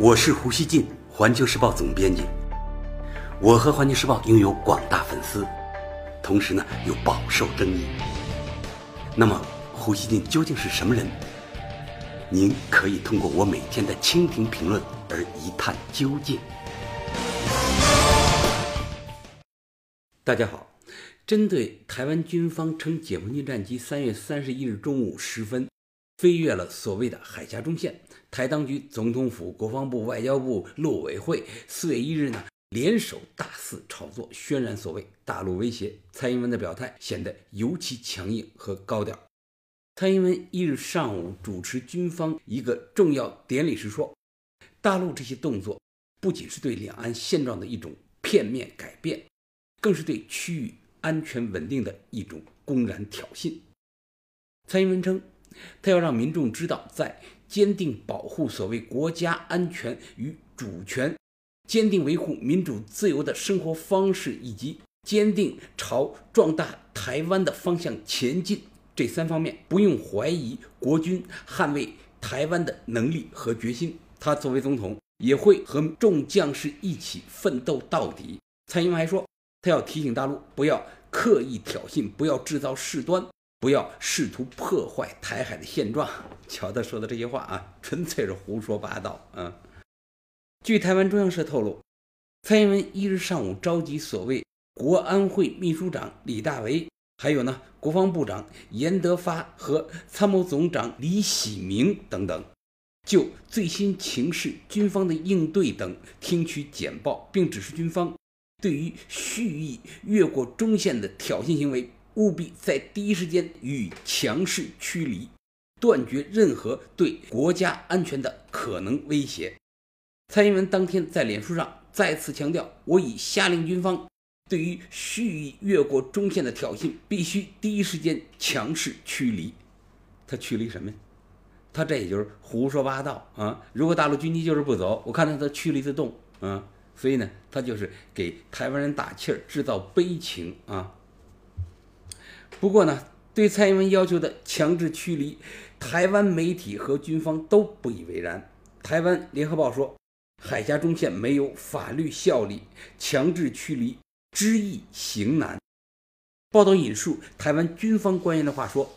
我是胡锡进，环球时报总编辑。我和环球时报拥有广大粉丝，同时呢又饱受争议。那么，胡锡进究竟是什么人？您可以通过我每天的蜻蜓评论而一探究竟。大家好，针对台湾军方称解放军战机三月三十一日中午时分飞越了所谓的海峡中线。台当局、总统府、国防部、外交部、陆委会四月一日呢联手大肆炒作，渲染所谓大陆威胁。蔡英文的表态显得尤其强硬和高调。蔡英文一日上午主持军方一个重要典礼时说：“大陆这些动作不仅是对两岸现状的一种片面改变，更是对区域安全稳定的一种公然挑衅。”蔡英文称，他要让民众知道，在坚定保护所谓国家安全与主权，坚定维护民主自由的生活方式，以及坚定朝壮大台湾的方向前进，这三方面不用怀疑国军捍卫台湾的能力和决心。他作为总统，也会和众将士一起奋斗到底。蔡英文还说，他要提醒大陆不要刻意挑衅，不要制造事端。不要试图破坏台海的现状。瞧他说的这些话啊，纯粹是胡说八道啊！据台湾中央社透露，蔡英文一日上午召集所谓国安会秘书长李大为，还有呢国防部长严德发和参谋总长李喜明等等，就最新情势、军方的应对等听取简报，并指示军方对于蓄意越过中线的挑衅行为。务必在第一时间予以强势驱离，断绝任何对国家安全的可能威胁。蔡英文当天在脸书上再次强调：“我已下令军方，对于蓄意越过中线的挑衅，必须第一时间强势驱离。”他驱离什么呀？他这也就是胡说八道啊！如果大陆军机就是不走，我看他他驱离得动啊！所以呢，他就是给台湾人打气儿，制造悲情啊！不过呢，对蔡英文要求的强制驱离，台湾媒体和军方都不以为然。台湾联合报说，海峡中线没有法律效力，强制驱离知易行难。报道引述台湾军方官员的话说。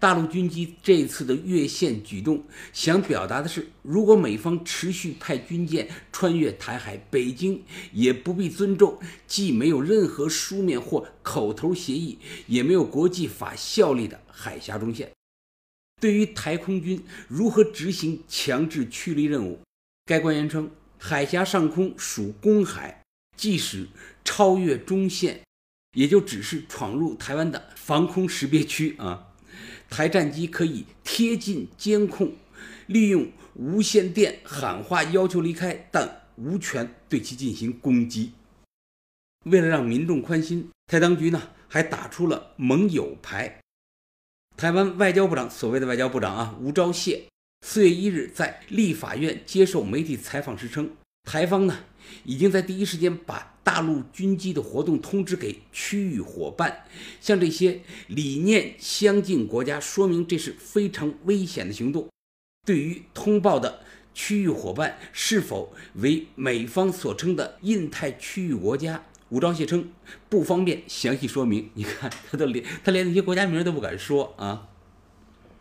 大陆军机这次的越线举动，想表达的是，如果美方持续派军舰穿越台海，北京也不必尊重既没有任何书面或口头协议，也没有国际法效力的海峡中线。对于台空军如何执行强制驱离任务，该官员称，海峡上空属公海，即使超越中线，也就只是闯入台湾的防空识别区啊。台战机可以贴近监控，利用无线电喊话要求离开，但无权对其进行攻击。为了让民众宽心，台当局呢还打出了盟友牌。台湾外交部长所谓的外交部长啊吴钊燮，四月一日在立法院接受媒体采访时称，台方呢已经在第一时间把。大陆军机的活动通知给区域伙伴，向这些理念相近国家说明这是非常危险的行动。对于通报的区域伙伴是否为美方所称的印太区域国家，吴钊燮称不方便详细说明。你看，他都连他连那些国家名都不敢说啊。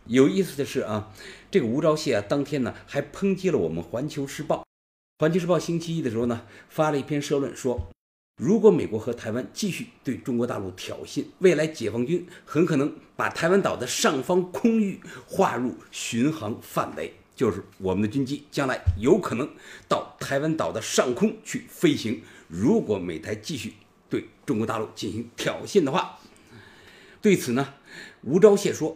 有意思的是啊，这个吴钊燮啊，当天呢还抨击了我们《环球时报》。《环球时报》星期一的时候呢，发了一篇社论，说如果美国和台湾继续对中国大陆挑衅，未来解放军很可能把台湾岛的上方空域划入巡航范围，就是我们的军机将来有可能到台湾岛的上空去飞行。如果美台继续对中国大陆进行挑衅的话，对此呢，吴钊燮说，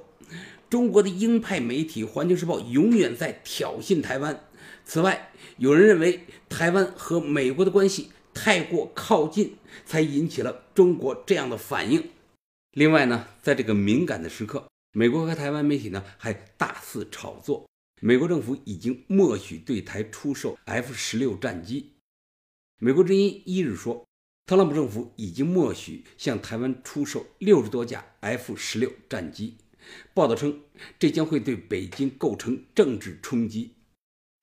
中国的鹰派媒体《环球时报》永远在挑衅台湾。此外，有人认为台湾和美国的关系太过靠近，才引起了中国这样的反应。另外呢，在这个敏感的时刻，美国和台湾媒体呢还大肆炒作，美国政府已经默许对台出售 F 十六战机。美国之音一日说，特朗普政府已经默许向台湾出售六十多架 F 十六战机。报道称，这将会对北京构成政治冲击。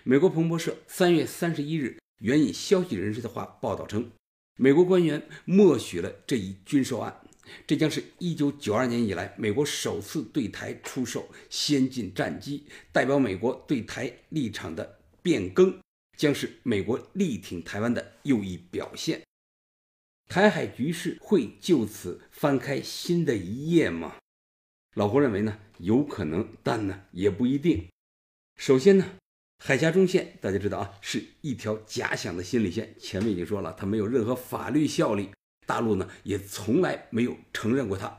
美国彭博社三月三十一日援引消息人士的话报道称，美国官员默许了这一军售案，这将是一九九二年以来美国首次对台出售先进战机，代表美国对台立场的变更，将是美国力挺台湾的又一表现。台海局势会就此翻开新的一页吗？老胡认为呢，有可能，但呢也不一定。首先呢，海峡中线大家知道啊，是一条假想的心理线。前面已经说了，它没有任何法律效力，大陆呢也从来没有承认过它。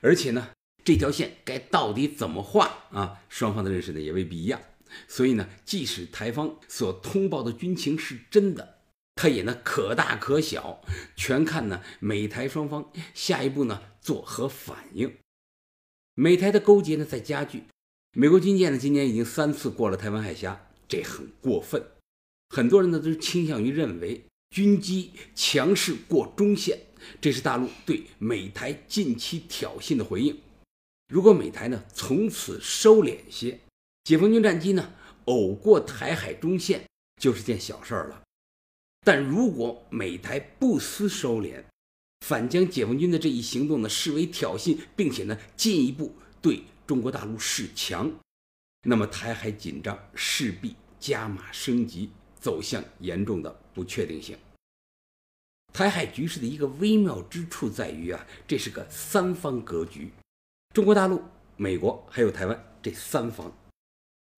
而且呢，这条线该到底怎么画啊？双方的认识呢也未必一样。所以呢，即使台方所通报的军情是真的。它也呢可大可小，全看呢美台双方下一步呢作何反应。美台的勾结呢在加剧，美国军舰呢今年已经三次过了台湾海峡，这很过分。很多人呢都倾向于认为军机强势过中线，这是大陆对美台近期挑衅的回应。如果美台呢从此收敛些，解放军战机呢偶过台海中线就是件小事儿了。但如果美台不思收敛，反将解放军的这一行动呢视为挑衅，并且呢进一步对中国大陆势强，那么台海紧张势必加码升级，走向严重的不确定性。台海局势的一个微妙之处在于啊，这是个三方格局，中国大陆、美国还有台湾这三方，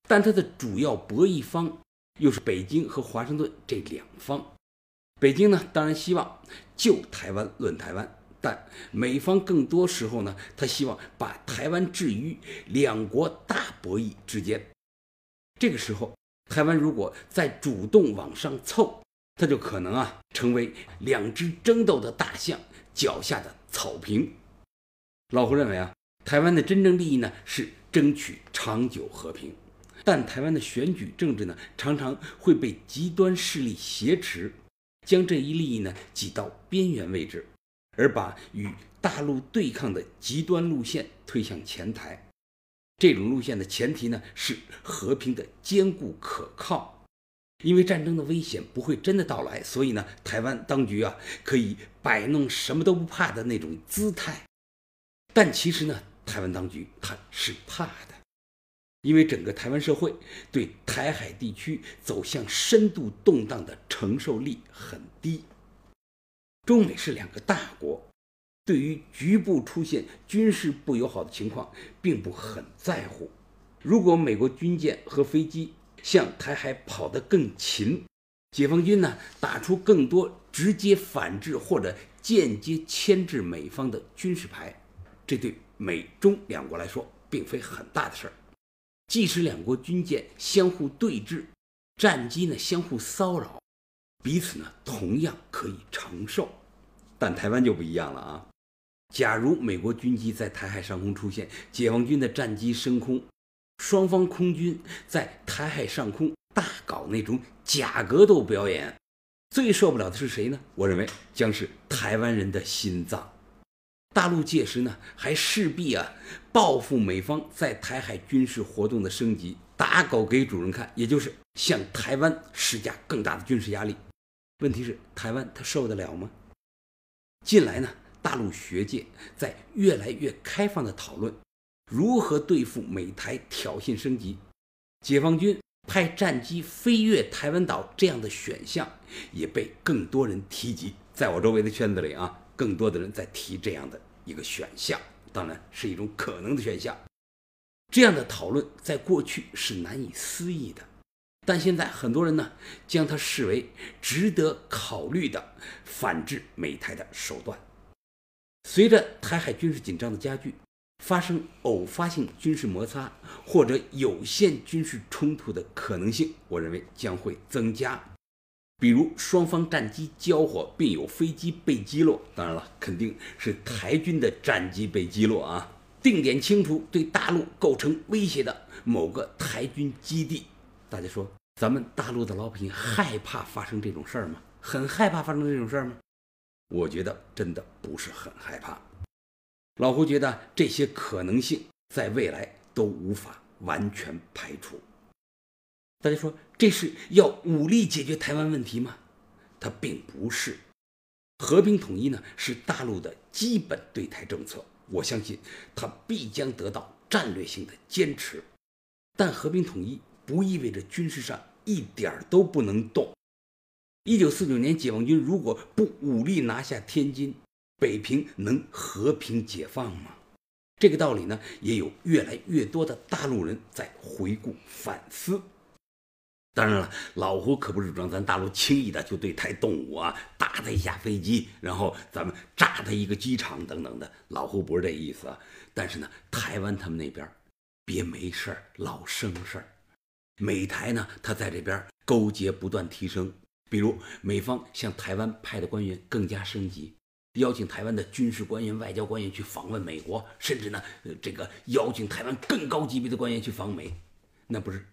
但它的主要博弈方又是北京和华盛顿这两方。北京呢，当然希望就台湾论台湾，但美方更多时候呢，他希望把台湾置于两国大博弈之间。这个时候，台湾如果再主动往上凑，他就可能啊，成为两只争斗的大象脚下的草坪。老胡认为啊，台湾的真正利益呢是争取长久和平，但台湾的选举政治呢，常常会被极端势力挟持。将这一利益呢挤到边缘位置，而把与大陆对抗的极端路线推向前台。这种路线的前提呢是和平的坚固可靠。因为战争的危险不会真的到来，所以呢，台湾当局啊可以摆弄什么都不怕的那种姿态。但其实呢，台湾当局他是怕的。因为整个台湾社会对台海地区走向深度动荡的承受力很低，中美是两个大国，对于局部出现军事不友好的情况并不很在乎。如果美国军舰和飞机向台海跑得更勤，解放军呢打出更多直接反制或者间接牵制美方的军事牌，这对美中两国来说并非很大的事儿。即使两国军舰相互对峙，战机呢相互骚扰，彼此呢同样可以承受，但台湾就不一样了啊！假如美国军机在台海上空出现，解放军的战机升空，双方空军在台海上空大搞那种假格斗表演，最受不了的是谁呢？我认为将是台湾人的心脏。大陆届时呢，还势必啊报复美方在台海军事活动的升级，打狗给主人看，也就是向台湾施加更大的军事压力。问题是，台湾他受得了吗？近来呢，大陆学界在越来越开放的讨论如何对付美台挑衅升级，解放军派战机飞越台湾岛这样的选项也被更多人提及。在我周围的圈子里啊。更多的人在提这样的一个选项，当然是一种可能的选项。这样的讨论在过去是难以思议的，但现在很多人呢将它视为值得考虑的反制美台的手段。随着台海军事紧张的加剧，发生偶发性军事摩擦或者有限军事冲突的可能性，我认为将会增加。比如双方战机交火，并有飞机被击落，当然了，肯定是台军的战机被击落啊。定点清除对大陆构成威胁的某个台军基地，大家说，咱们大陆的老百姓害怕发生这种事儿吗？很害怕发生这种事儿吗？我觉得真的不是很害怕。老胡觉得这些可能性在未来都无法完全排除。大家说这是要武力解决台湾问题吗？它并不是。和平统一呢是大陆的基本对台政策，我相信它必将得到战略性的坚持。但和平统一不意味着军事上一点都不能动。一九四九年解放军如果不武力拿下天津，北平能和平解放吗？这个道理呢，也有越来越多的大陆人在回顾反思。当然了，老胡可不是主张咱大陆轻易的就对台动武啊，打他一架飞机，然后咱们炸他一个机场等等的。老胡不是这意思啊。但是呢，台湾他们那边别没事儿老生事儿。美台呢，他在这边勾结不断提升，比如美方向台湾派的官员更加升级，邀请台湾的军事官员、外交官员去访问美国，甚至呢，这个邀请台湾更高级别的官员去访美，那不是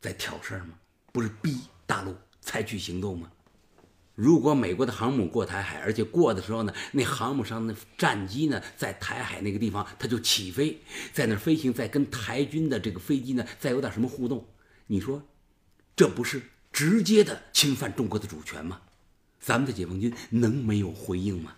在挑事儿吗？不是逼大陆采取行动吗？如果美国的航母过台海，而且过的时候呢，那航母上的战机呢，在台海那个地方，它就起飞，在那飞行，在跟台军的这个飞机呢，再有点什么互动，你说，这不是直接的侵犯中国的主权吗？咱们的解放军能没有回应吗？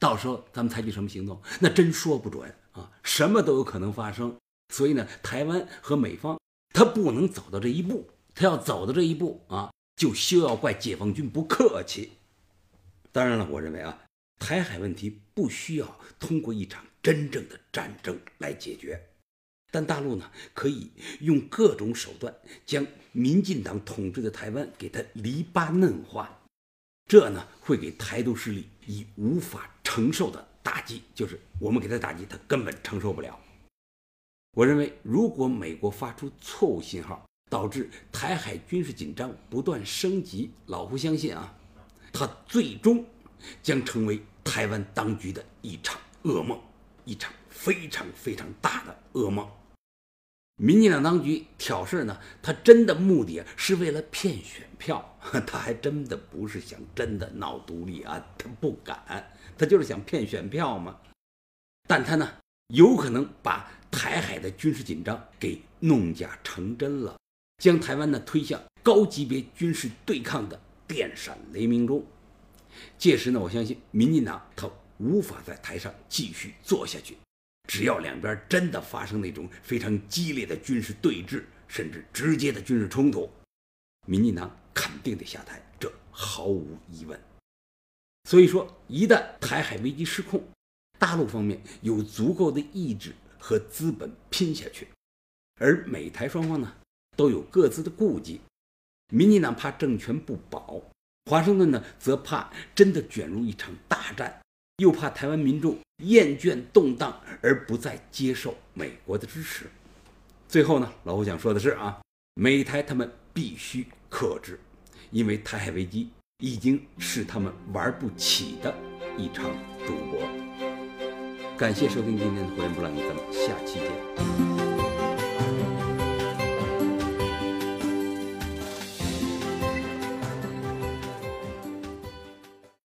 到时候咱们采取什么行动，那真说不准啊，什么都有可能发生。所以呢，台湾和美方他不能走到这一步。他要走到这一步啊，就休要怪解放军不客气。当然了，我认为啊，台海问题不需要通过一场真正的战争来解决，但大陆呢，可以用各种手段将民进党统治的台湾给它篱笆嫩化，这呢，会给台独势力以无法承受的打击，就是我们给他打击，他根本承受不了。我认为，如果美国发出错误信号，导致台海军事紧张不断升级，老胡相信啊，它最终将成为台湾当局的一场噩梦，一场非常非常大的噩梦。民进党当局挑事呢，他真的目的是为了骗选票，他还真的不是想真的闹独立啊，他不敢，他就是想骗选票嘛。但他呢，有可能把台海的军事紧张给弄假成真了。将台湾呢推向高级别军事对抗的电闪雷鸣中，届时呢，我相信民进党他无法在台上继续做下去。只要两边真的发生那种非常激烈的军事对峙，甚至直接的军事冲突，民进党肯定得下台，这毫无疑问。所以说，一旦台海危机失控，大陆方面有足够的意志和资本拼下去，而美台双方呢？都有各自的顾忌，民进党怕政权不保，华盛顿呢则怕真的卷入一场大战，又怕台湾民众厌倦动荡而不再接受美国的支持。最后呢，老胡想说的是啊，美台他们必须克制，因为台海危机已经是他们玩不起的一场赌博。感谢收听今天的《胡言不浪》，咱们下期见。